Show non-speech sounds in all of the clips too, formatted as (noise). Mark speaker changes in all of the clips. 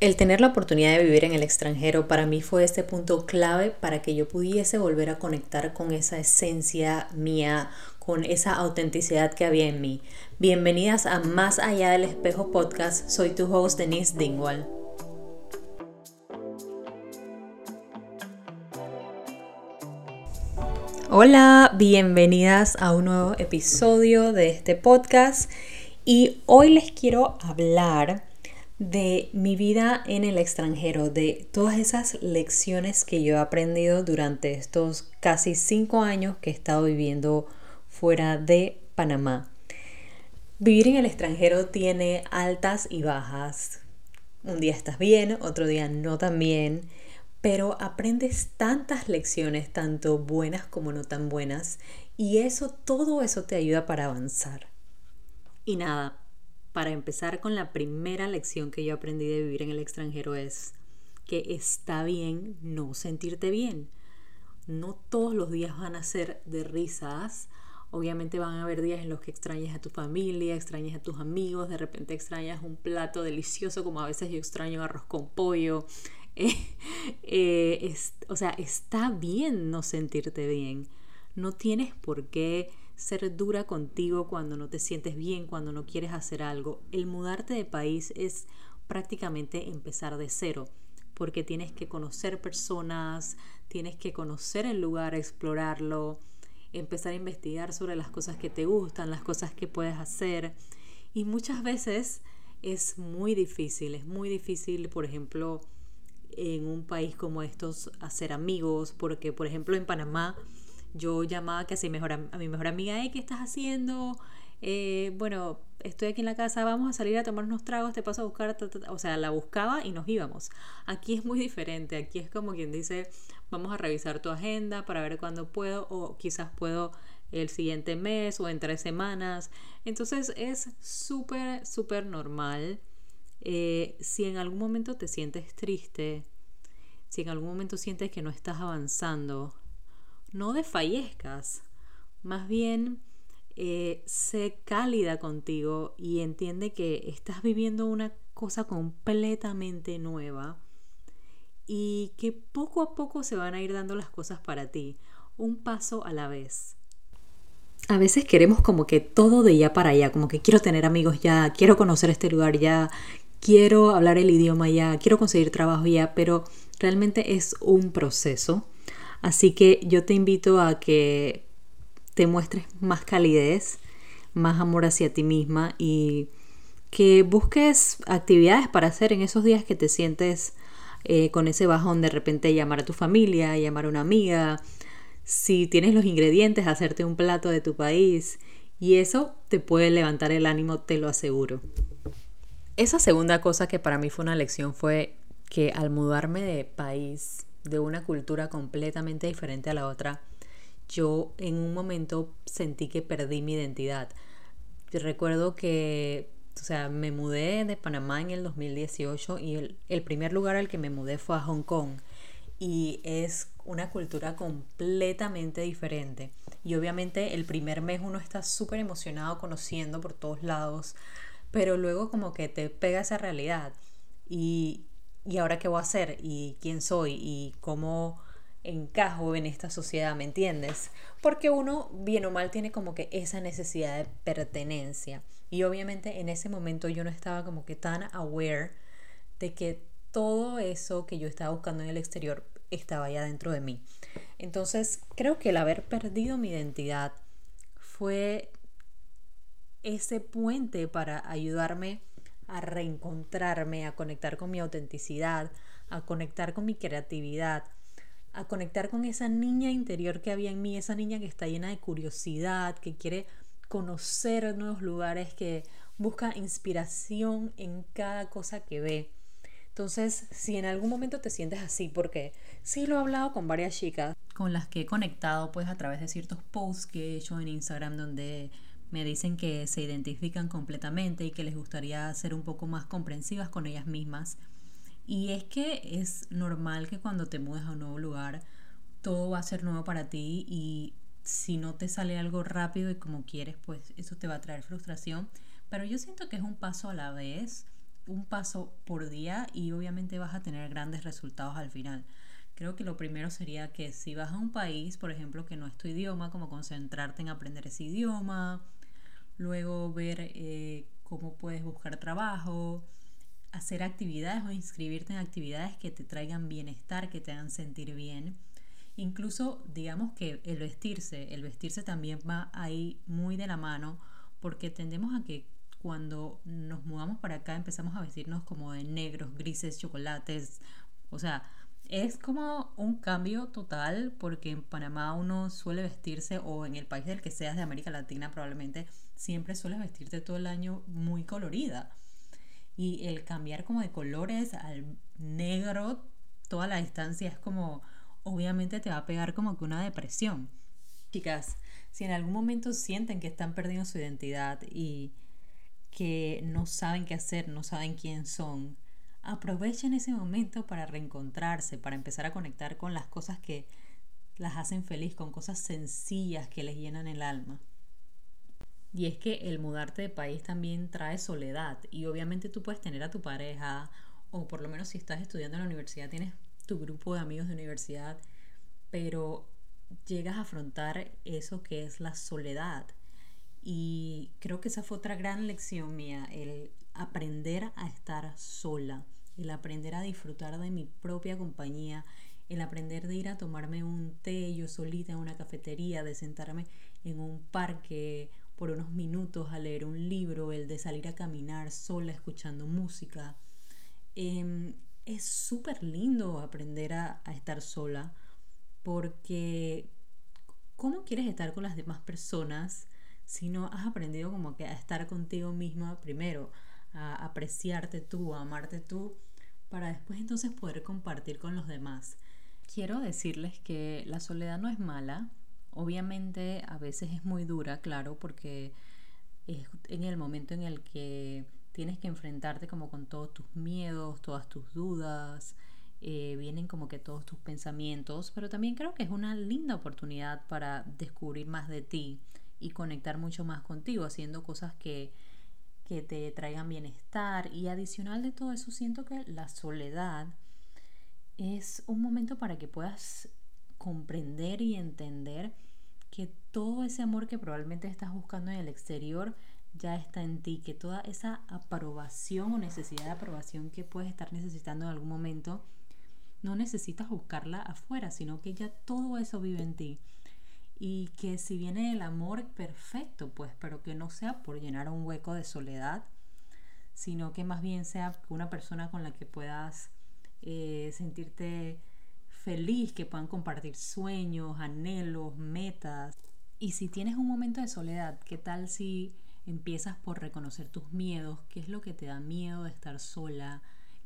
Speaker 1: El tener la oportunidad de vivir en el extranjero para mí fue este punto clave para que yo pudiese volver a conectar con esa esencia mía, con esa autenticidad que había en mí. Bienvenidas a Más Allá del Espejo Podcast, soy tu host Denise Dingwall. Hola, bienvenidas a un nuevo episodio de este podcast y hoy les quiero hablar de mi vida en el extranjero, de todas esas lecciones que yo he aprendido durante estos casi cinco años que he estado viviendo fuera de Panamá. Vivir en el extranjero tiene altas y bajas. Un día estás bien, otro día no tan bien, pero aprendes tantas lecciones, tanto buenas como no tan buenas, y eso, todo eso te ayuda para avanzar. Y nada, para empezar con la primera lección que yo aprendí de vivir en el extranjero es que está bien no sentirte bien. No todos los días van a ser de risas. Obviamente van a haber días en los que extrañas a tu familia, extrañas a tus amigos, de repente extrañas un plato delicioso como a veces yo extraño arroz con pollo. (laughs) Eh, o sea, está bien no sentirte bien. No tienes por qué ser dura contigo cuando no te sientes bien, cuando no quieres hacer algo. El mudarte de país es prácticamente empezar de cero, porque tienes que conocer personas, tienes que conocer el lugar, explorarlo, empezar a investigar sobre las cosas que te gustan, las cosas que puedes hacer. Y muchas veces es muy difícil, es muy difícil, por ejemplo, en un país como estos, hacer amigos, porque, por ejemplo, en Panamá, yo llamaba que a, mejor, a mi mejor amiga, ¿qué estás haciendo? Eh, bueno, estoy aquí en la casa, vamos a salir a tomar unos tragos, te paso a buscar, o sea, la buscaba y nos íbamos. Aquí es muy diferente, aquí es como quien dice, vamos a revisar tu agenda para ver cuándo puedo o quizás puedo el siguiente mes o en tres semanas. Entonces es súper, súper normal. Eh, si en algún momento te sientes triste, si en algún momento sientes que no estás avanzando, no desfallezcas, más bien eh, sé cálida contigo y entiende que estás viviendo una cosa completamente nueva y que poco a poco se van a ir dando las cosas para ti, un paso a la vez. A veces queremos como que todo de ya para allá, como que quiero tener amigos ya, quiero conocer este lugar ya, quiero hablar el idioma ya, quiero conseguir trabajo ya, pero realmente es un proceso Así que yo te invito a que te muestres más calidez, más amor hacia ti misma y que busques actividades para hacer en esos días que te sientes eh, con ese bajón de repente llamar a tu familia, llamar a una amiga, si tienes los ingredientes, hacerte un plato de tu país y eso te puede levantar el ánimo, te lo aseguro. Esa segunda cosa que para mí fue una lección fue que al mudarme de país de una cultura completamente diferente a la otra, yo en un momento sentí que perdí mi identidad. Recuerdo que, o sea, me mudé de Panamá en el 2018 y el, el primer lugar al que me mudé fue a Hong Kong y es una cultura completamente diferente. Y obviamente el primer mes uno está súper emocionado conociendo por todos lados, pero luego como que te pega esa realidad y, ¿y ahora qué voy a hacer? ¿Y quién soy? ¿Y cómo encajo en esta sociedad? ¿Me entiendes? Porque uno, bien o mal, tiene como que esa necesidad de pertenencia. Y obviamente en ese momento yo no estaba como que tan aware de que todo eso que yo estaba buscando en el exterior estaba ya dentro de mí. Entonces creo que el haber perdido mi identidad fue ese puente para ayudarme a reencontrarme, a conectar con mi autenticidad, a conectar con mi creatividad, a conectar con esa niña interior que había en mí, esa niña que está llena de curiosidad, que quiere conocer nuevos lugares, que busca inspiración en cada cosa que ve. Entonces, si en algún momento te sientes así, porque sí lo he hablado con varias chicas con las que he conectado pues a través de ciertos posts que he hecho en Instagram donde me dicen que se identifican completamente y que les gustaría ser un poco más comprensivas con ellas mismas. Y es que es normal que cuando te mudes a un nuevo lugar, todo va a ser nuevo para ti y si no te sale algo rápido y como quieres, pues eso te va a traer frustración. Pero yo siento que es un paso a la vez. un paso por día y obviamente vas a tener grandes resultados al final. Creo que lo primero sería que si vas a un país, por ejemplo, que no es tu idioma, como concentrarte en aprender ese idioma, luego ver eh, cómo puedes buscar trabajo, hacer actividades o inscribirte en actividades que te traigan bienestar, que te hagan sentir bien. Incluso digamos que el vestirse, el vestirse también va ahí muy de la mano porque tendemos a que cuando nos mudamos para acá empezamos a vestirnos como de negros, grises, chocolates, o sea, es como un cambio total porque en Panamá uno suele vestirse o en el país del que seas de América Latina probablemente siempre sueles vestirte todo el año muy colorida y el cambiar como de colores al negro toda la distancia es como obviamente te va a pegar como que una depresión. Chicas, si en algún momento sienten que están perdiendo su identidad y que no saben qué hacer, no saben quién son, aprovechen ese momento para reencontrarse, para empezar a conectar con las cosas que las hacen feliz, con cosas sencillas que les llenan el alma. Y es que el mudarte de país también trae soledad y obviamente tú puedes tener a tu pareja o por lo menos si estás estudiando en la universidad tienes tu grupo de amigos de universidad, pero llegas a afrontar eso que es la soledad. Y creo que esa fue otra gran lección mía, el aprender a estar sola, el aprender a disfrutar de mi propia compañía, el aprender de ir a tomarme un té yo solita en una cafetería, de sentarme en un parque por unos minutos a leer un libro, el de salir a caminar sola escuchando música. Em, es súper lindo aprender a, estar sola porque ¿cómo quieres estar con las demás personas si no has aprendido como que a estar contigo misma primero? a apreciarte tú, a amarte tú, para después entonces poder compartir con los demás. Quiero decirles que la soledad no es mala, obviamente a veces es muy dura, claro, porque es en el momento en el que tienes que enfrentarte como con todos tus miedos, todas tus dudas, eh, vienen como que todos tus pensamientos, pero también creo que es una linda oportunidad para descubrir más de ti y conectar mucho más contigo, haciendo cosas que que te traigan bienestar. Y adicional de todo eso siento que la soledad es un momento para que puedas comprender y entender que todo ese amor que probablemente estás buscando en el exterior ya está en ti, que toda esa aprobación o necesidad de aprobación que puedes estar necesitando en algún momento, no necesitas buscarla afuera, sino que ya todo eso vive en ti. Y que si viene el amor, perfecto, pues, pero que no sea por llenar un hueco de soledad, sino que más bien sea una persona con la que puedas eh, sentirte feliz, que puedan compartir sueños, anhelos, metas. Y si tienes un momento de soledad, ¿qué tal si empiezas por reconocer tus miedos? ¿Qué es lo que te da miedo de estar sola?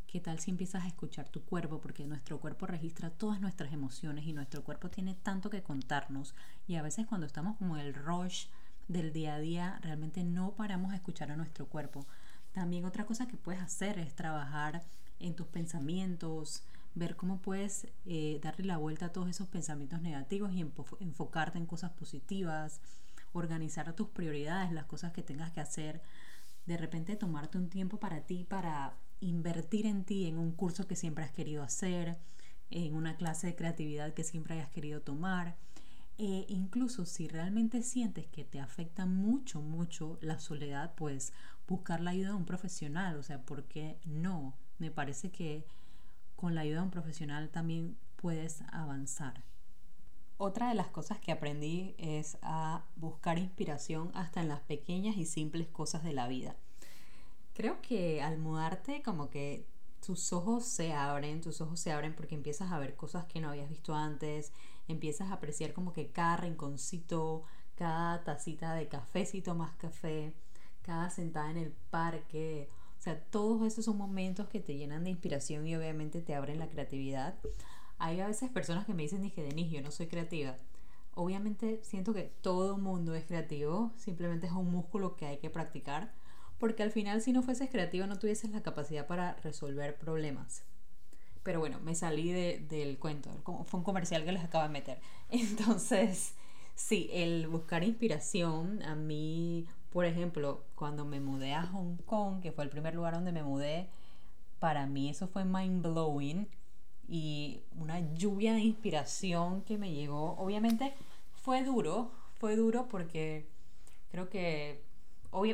Speaker 1: ¿Qué tal si empiezas a escuchar tu cuerpo? Porque nuestro cuerpo registra todas nuestras emociones y nuestro cuerpo tiene tanto que contarnos. Y a veces cuando estamos como el rush del día a día, realmente no paramos a escuchar a nuestro cuerpo. También otra cosa que puedes hacer es trabajar en tus pensamientos, ver cómo puedes eh, darle la vuelta a todos esos pensamientos negativos y enfocarte en cosas positivas, organizar tus prioridades, las cosas que tengas que hacer, de repente tomarte un tiempo para ti, para invertir en ti, en un curso que siempre has querido hacer, en una clase de creatividad que siempre hayas querido tomar. E incluso si realmente sientes que te afecta mucho, mucho la soledad, pues buscar la ayuda de un profesional. O sea, ¿por qué no? Me parece que con la ayuda de un profesional también puedes avanzar. Otra de las cosas que aprendí es a buscar inspiración hasta en las pequeñas y simples cosas de la vida. Creo que al mudarte como que tus ojos se abren, tus ojos se abren porque empiezas a ver cosas que no habías visto antes, empiezas a apreciar como que cada rinconcito, cada tacita de cafecito más café, cada sentada en el parque, todos esos son momentos que te llenan de inspiración y obviamente te abren la creatividad. Hay a veces personas que me dicen, dije, Denise, yo no soy creativa. Obviamente siento que todo mundo es creativo, simplemente es un músculo que hay que practicar porque al final si no fueses creativo no tuvieses la capacidad para resolver problemas. Pero bueno, me salí del cuento, fue un comercial que les acabo de meter. (laughs) Entonces, sí, el buscar inspiración a mí Por ejemplo, cuando me mudé a Hong Kong, que fue el primer lugar donde me mudé, para mí eso fue mind blowing y una lluvia de inspiración que me llegó. Obviamente fue duro, fue duro porque creo que,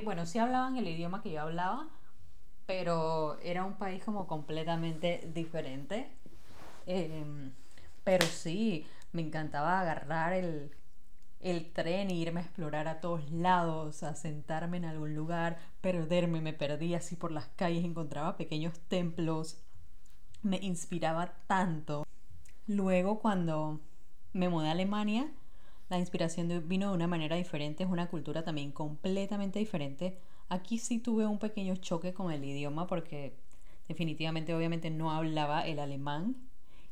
Speaker 1: bueno, sí hablaban el idioma que yo hablaba, pero era un país como completamente diferente. Em, pero sí, me encantaba agarrar el, el tren e irme a explorar a todos lados, a sentarme en algún lugar, perderme, me perdía así por las calles, encontraba pequeños templos, me inspiraba tanto. Luego cuando me mudé a Alemania, la inspiración vino de una manera diferente, es una cultura también completamente diferente. Aquí sí tuve un pequeño choque con el idioma porque definitivamente obviamente no hablaba el alemán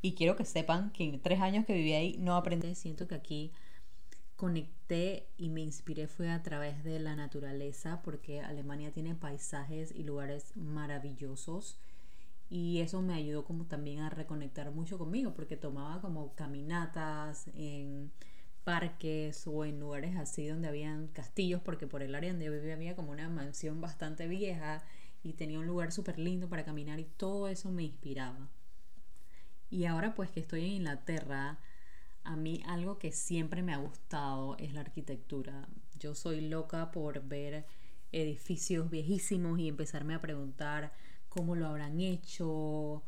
Speaker 1: y quiero que sepan que en tres años que viví ahí no aprendí. Siento que aquí conecté y me inspiré fue a través de la naturaleza porque Alemania tiene paisajes y lugares maravillosos y eso me ayudó como también a reconectar mucho conmigo porque tomaba como caminatas en parques o en lugares así donde habían castillos porque por el área donde yo vivía había como una mansión bastante vieja y tenía un lugar súper lindo para caminar y todo eso me inspiraba. Y ahora pues que estoy en Inglaterra, a mí algo que siempre me ha gustado es la arquitectura. Yo soy loca por ver edificios viejísimos y empezarme a preguntar cómo lo habrán hecho.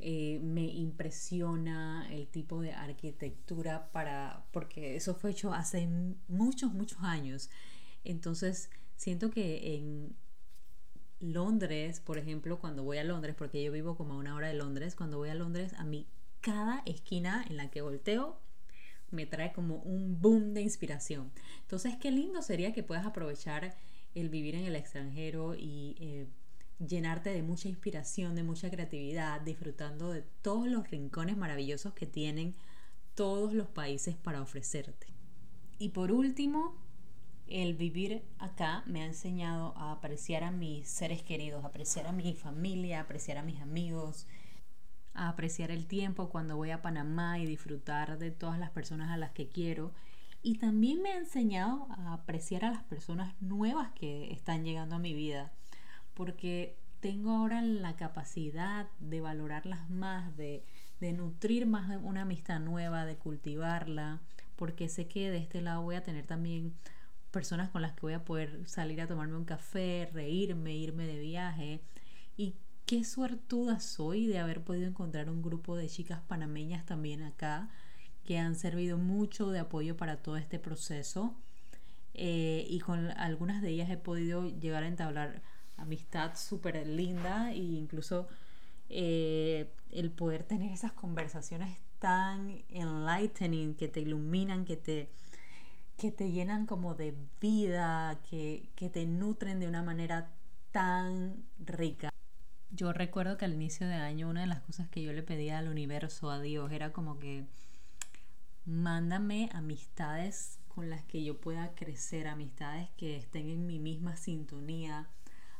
Speaker 1: Eh, me impresiona el tipo de arquitectura para porque eso fue hecho hace muchos muchos años entonces siento que en Londres por ejemplo cuando voy a Londres porque yo vivo como a una hora de Londres cuando voy a Londres a mí cada esquina en la que volteo me trae como un boom de inspiración. Entonces, qué lindo sería que puedas aprovechar el vivir en el extranjero y eh, llenarte de mucha inspiración, de mucha creatividad, disfrutando de todos los rincones maravillosos que tienen todos los países para ofrecerte. Y por último, el vivir acá me ha enseñado a apreciar a mis seres queridos, apreciar a mi familia, apreciar a mis amigos, apreciar el tiempo cuando voy a Panamá y disfrutar de todas las personas a las que quiero. Y también me ha enseñado a apreciar a las personas nuevas que están llegando a mi vida, porque tengo ahora la capacidad de valorarlas más, de, de nutrir más una amistad nueva, de cultivarla, porque sé que de este lado voy a tener también personas con las que voy a poder salir a tomarme un café, reírme, irme de viaje. Y qué suertuda soy de haber podido encontrar un grupo de chicas panameñas también acá que han servido mucho de apoyo para todo este proceso eh, y con algunas de ellas he podido llegar a entablar amistad súper linda e incluso eh, el poder tener esas conversaciones tan enlightening que te iluminan, que te, que te llenan como de vida, que, que te nutren de una manera tan rica. Yo recuerdo que al inicio de año una de las cosas que yo le pedía al universo, a Dios, era como que mándame amistades con las que yo pueda crecer, amistades que estén en mi misma sintonía,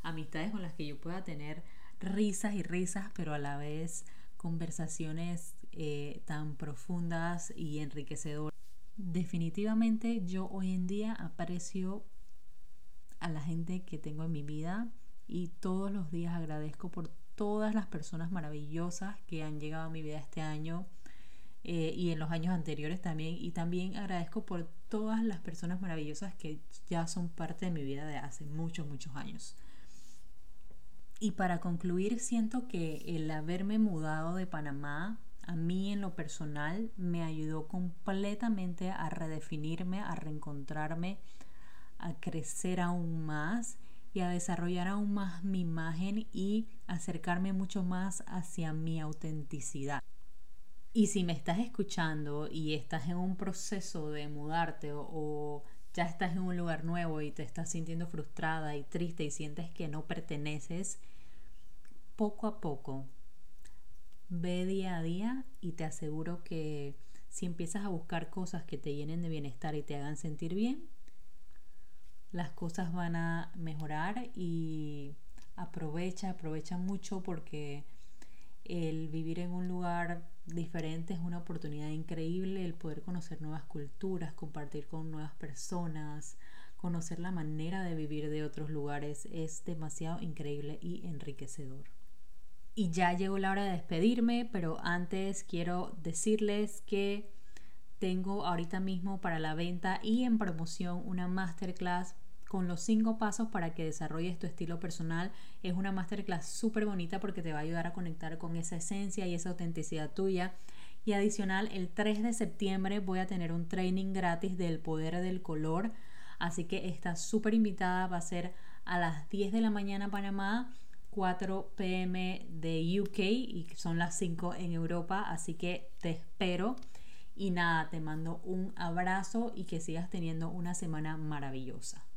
Speaker 1: amistades con las que yo pueda tener risas y risas, pero a la vez conversaciones eh, tan profundas y enriquecedoras. Definitivamente yo hoy en día aprecio a la gente que tengo en mi vida y todos los días agradezco por todas las personas maravillosas que han llegado a mi vida este año eh, y en los años anteriores también y también agradezco por todas las personas maravillosas que ya son parte de mi vida de hace muchos muchos años. Y para concluir siento que el haberme mudado de Panamá a mí en lo personal me ayudó completamente a redefinirme, a reencontrarme, a crecer aún más a desarrollar aún más mi imagen y acercarme mucho más hacia mi autenticidad. Y si me estás escuchando y estás en un proceso de mudarte o, ya estás en un lugar nuevo y te estás sintiendo frustrada y triste y sientes que no perteneces, poco a poco ve día a día y te aseguro que si empiezas a buscar cosas que te llenen de bienestar y te hagan sentir bien, las cosas van a mejorar y aprovecha, aprovecha mucho porque el vivir en un lugar diferente es una oportunidad increíble, el poder conocer nuevas culturas, compartir con nuevas personas, conocer la manera de vivir de otros lugares es demasiado increíble y enriquecedor. Y ya llegó la hora de despedirme, pero antes quiero decirles que tengo ahorita mismo para la venta y en promoción una masterclass con los cinco pasos para que desarrolles tu estilo personal. Es una masterclass súper bonita porque te va a ayudar a conectar con esa esencia y esa autenticidad tuya. Y adicional, el 3 de septiembre voy a tener un training gratis del poder del color. Así que estás súper invitada. Va a ser a las 10 de la mañana Panamá 4 pm de UK y son las 5 en Europa, así que te espero. Y nada, te mando un abrazo y que sigas teniendo una semana maravillosa.